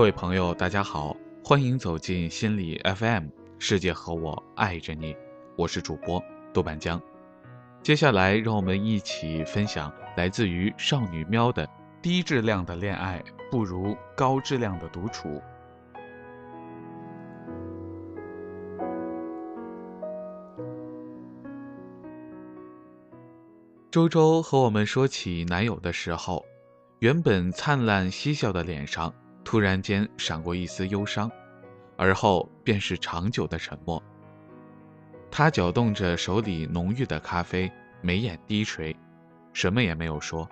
各位朋友，大家好，欢迎走进心理 FM，世界和我爱着你，我是主播豆瓣江。接下来，让我们一起分享来自于少女喵的“低质量的恋爱不如高质量的独处”。周周和我们说起男友的时候，原本灿烂嬉笑的脸上突然间闪过一丝忧伤，而后便是长久的沉默。他搅动着手里浓郁的咖啡，眉眼低垂，什么也没有说，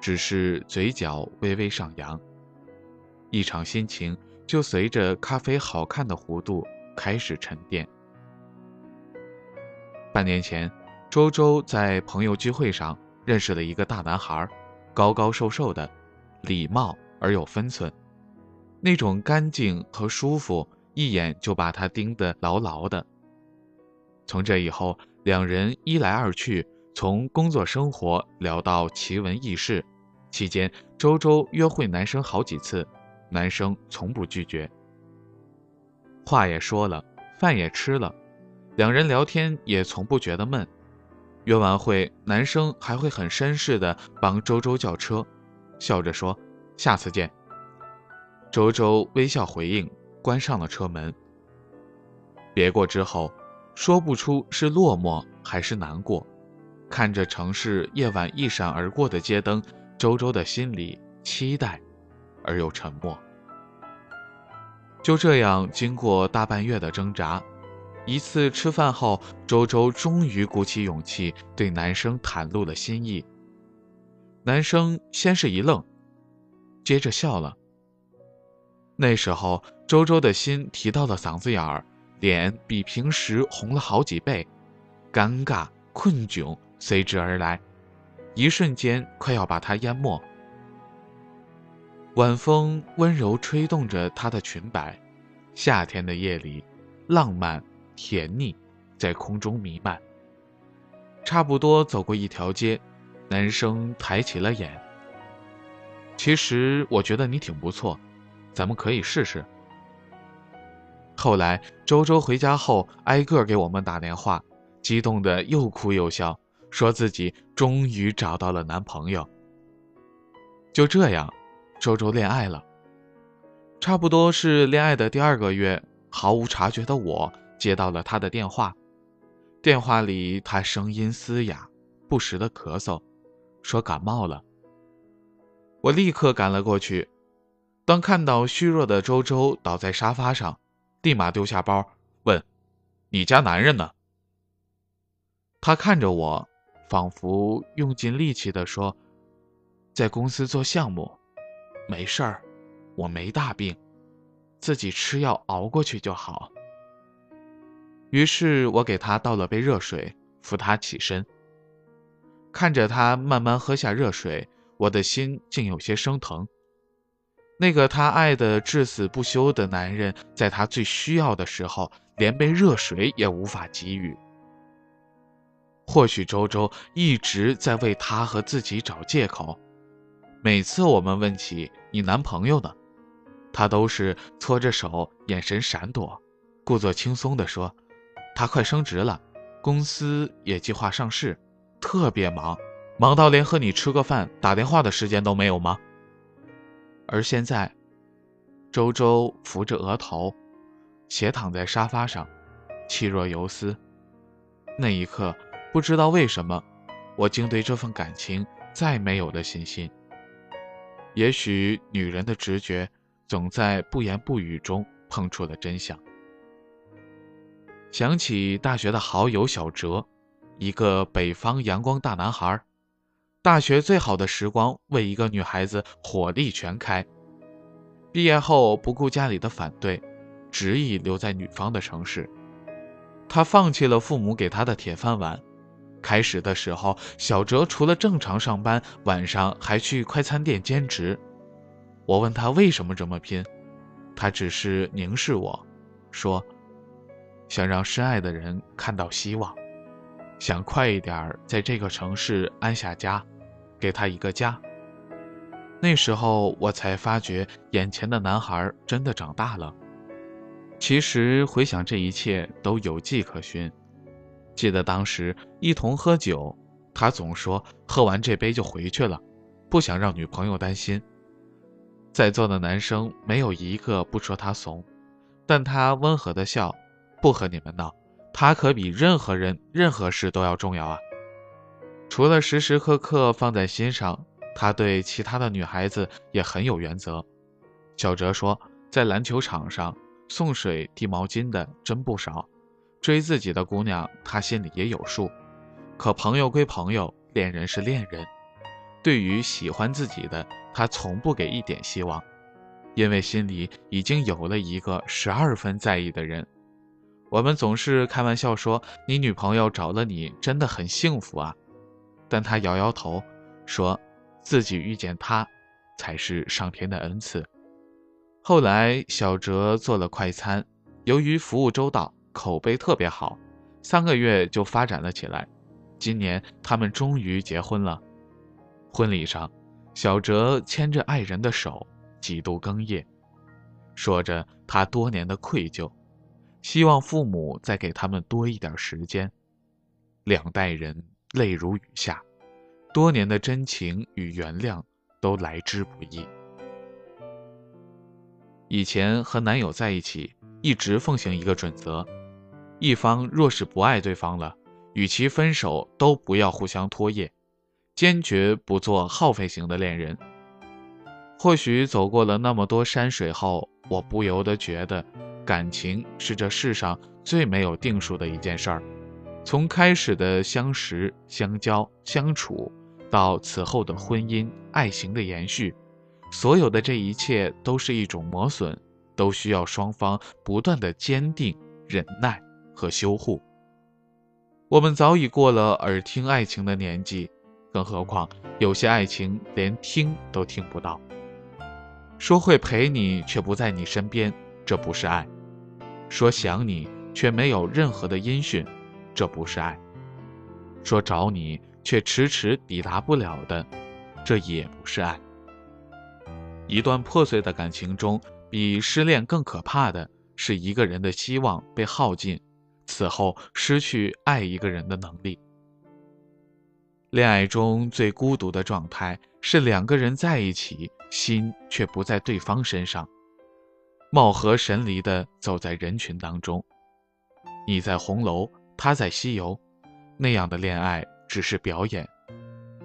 只是嘴角微微上扬。一场心情就随着咖啡好看的弧度开始沉淀。半年前。周周在朋友聚会上认识了一个大男孩，高高瘦瘦的，礼貌而有分寸，那种干净和舒服，一眼就把他盯得牢牢的。从这以后，两人一来二去，从工作生活聊到奇闻异事，期间周周约会男生好几次，男生从不拒绝。话也说了，饭也吃了，两人聊天也从不觉得闷。约完会，男生还会很绅士的帮周周叫车，笑着说：“下次见。”周周微笑回应，关上了车门。别过之后，说不出是落寞还是难过。看着城市夜晚一闪而过的街灯，周周的心里期待，而又沉默。就这样，经过大半月的挣扎。一次吃饭后，周周终于鼓起勇气对男生袒露了心意。男生先是一愣，接着笑了。那时候，周周的心提到了嗓子眼儿，脸比平时红了好几倍，尴尬、困窘随之而来，一瞬间快要把他淹没。晚风温柔吹动着她的裙摆，夏天的夜里，浪漫。甜腻，在空中弥漫。差不多走过一条街，男生抬起了眼。其实我觉得你挺不错，咱们可以试试。后来周周回家后，挨个给我们打电话，激动的又哭又笑，说自己终于找到了男朋友。就这样，周周恋爱了。差不多是恋爱的第二个月，毫无察觉的我。接到了他的电话，电话里他声音嘶哑，不时的咳嗽，说感冒了。我立刻赶了过去，当看到虚弱的周周倒在沙发上，立马丢下包，问：“你家男人呢？”他看着我，仿佛用尽力气的说：“在公司做项目，没事儿，我没大病，自己吃药熬过去就好。”于是我给他倒了杯热水，扶他起身。看着他慢慢喝下热水，我的心竟有些生疼。那个他爱的至死不休的男人，在他最需要的时候，连杯热水也无法给予。或许周周一直在为他和自己找借口。每次我们问起你男朋友呢，他都是搓着手，眼神闪躲，故作轻松地说。他快升职了，公司也计划上市，特别忙，忙到连和你吃个饭、打电话的时间都没有吗？而现在，周周扶着额头，斜躺在沙发上，气若游丝。那一刻，不知道为什么，我竟对这份感情再没有了信心。也许女人的直觉，总在不言不语中碰出了真相。想起大学的好友小哲，一个北方阳光大男孩，大学最好的时光为一个女孩子火力全开。毕业后不顾家里的反对，执意留在女方的城市。他放弃了父母给他的铁饭碗。开始的时候，小哲除了正常上班，晚上还去快餐店兼职。我问他为什么这么拼，他只是凝视我，说。想让深爱的人看到希望，想快一点在这个城市安下家，给他一个家。那时候我才发觉，眼前的男孩真的长大了。其实回想这一切都有迹可循。记得当时一同喝酒，他总说喝完这杯就回去了，不想让女朋友担心。在座的男生没有一个不说他怂，但他温和的笑，不和你们闹，他可比任何人、任何事都要重要啊。除了时时刻刻放在心上。他对其他的女孩子也很有原则。小哲说，在篮球场上送水递毛巾的真不少，追自己的姑娘他心里也有数。可朋友归朋友，恋人是恋人。对于喜欢自己的，他从不给一点希望，因为心里已经有了一个十二分在意的人。我们总是开玩笑说，你女朋友找了你真的很幸福啊，但他摇摇头说。自己遇见他，才是上天的恩赐。后来，小哲做了快餐，由于服务周到，口碑特别好，三个月就发展了起来。今年，他们终于结婚了。婚礼上，小哲牵着爱人的手，几度哽咽，说着他多年的愧疚，希望父母再给他们多一点时间。两代人泪如雨下。多年的真情与原谅都来之不易。以前和男友在一起，一直奉行一个准则：一方若是不爱对方了，与其分手，都不要互相拖延，坚决不做耗费型的恋人。或许走过了那么多山水后，我不由得觉得，感情是这世上最没有定数的一件事儿。从开始的相识、相交、相处。到此后的婚姻、爱情的延续，所有的这一切都是一种磨损，都需要双方不断的坚定、忍耐和修护。我们早已过了耳听爱情的年纪，更何况有些爱情连听都听不到。说会陪你却不在你身边，这不是爱；说想你却没有任何的音讯，这不是爱；说找你。却迟迟抵达不了的，这也不是爱。一段破碎的感情中，比失恋更可怕的是一个人的希望被耗尽，此后失去爱一个人的能力。恋爱中最孤独的状态是两个人在一起，心却不在对方身上，貌合神离的走在人群当中。你在红楼，他在西游，那样的恋爱。只是表演，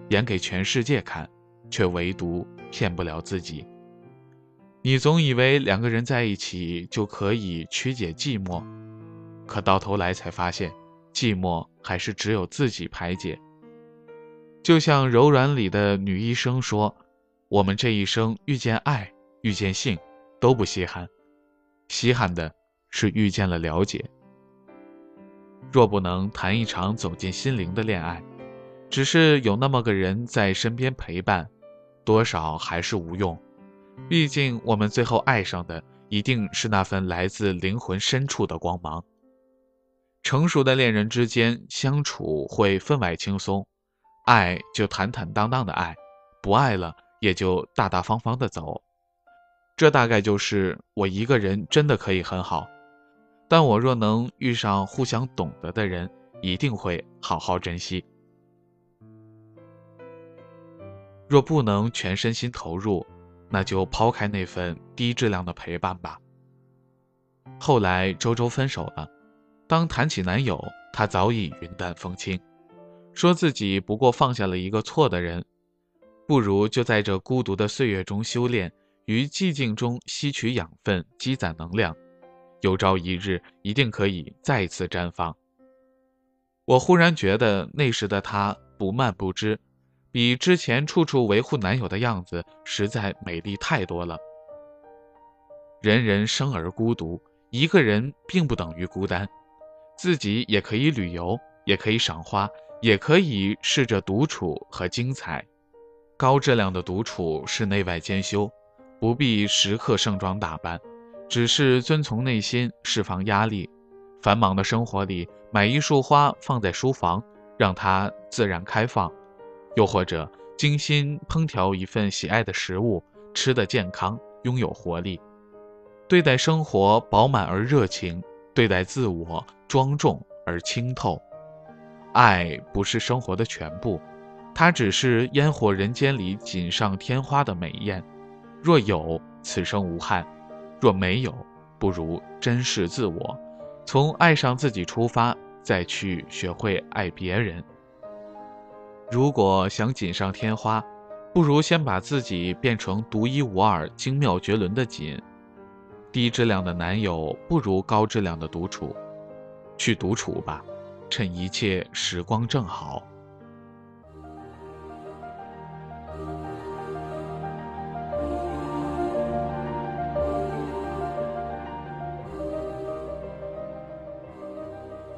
演给全世界看，却唯独骗不了自己。你总以为两个人在一起就可以曲解寂寞，可到头来才发现，寂寞还是只有自己排解。就像《柔软》里的女医生说：“我们这一生遇见爱、遇见性，都不稀罕，稀罕的是遇见了了解。若不能谈一场走进心灵的恋爱。”只是有那么个人在身边陪伴，多少还是无用。毕竟我们最后爱上的一定是那份来自灵魂深处的光芒。成熟的恋人之间相处会分外轻松，爱就坦坦荡荡的爱，不爱了也就大大方方的走。这大概就是我一个人真的可以很好，但我若能遇上互相懂得的人，一定会好好珍惜。若不能全身心投入，那就抛开那份低质量的陪伴吧。后来周周分手了，当谈起男友，她早已云淡风轻，说自己不过放下了一个错的人，不如就在这孤独的岁月中修炼，于寂静中吸取养分，积攒能量，有朝一日一定可以再次绽放。我忽然觉得那时的她不慢不知。比之前处处维护男友的样子实在美丽太多了。人人生而孤独，一个人并不等于孤单，自己也可以旅游，也可以赏花，也可以试着独处和精彩。高质量的独处是内外兼修，不必时刻盛装打扮，只是遵从内心，释放压力。繁忙的生活里，买一束花放在书房，让它自然开放。又或者精心烹调一份喜爱的食物，吃得健康，拥有活力，对待生活饱满而热情，对待自我庄重而清透。爱不是生活的全部，它只是烟火人间里锦上添花的美艳。若有，此生无憾；若没有，不如珍视自我，从爱上自己出发，再去学会爱别人。如果想锦上添花，不如先把自己变成独一无二、精妙绝伦的锦。低质量的男友不如高质量的独处，去独处吧，趁一切时光正好。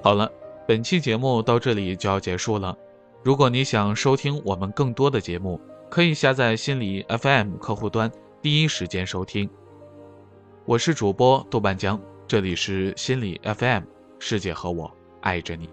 好了，本期节目到这里就要结束了。如果你想收听我们更多的节目，可以下载心理 FM 客户端，第一时间收听。我是主播豆瓣江，这里是心理 FM，世界和我爱着你。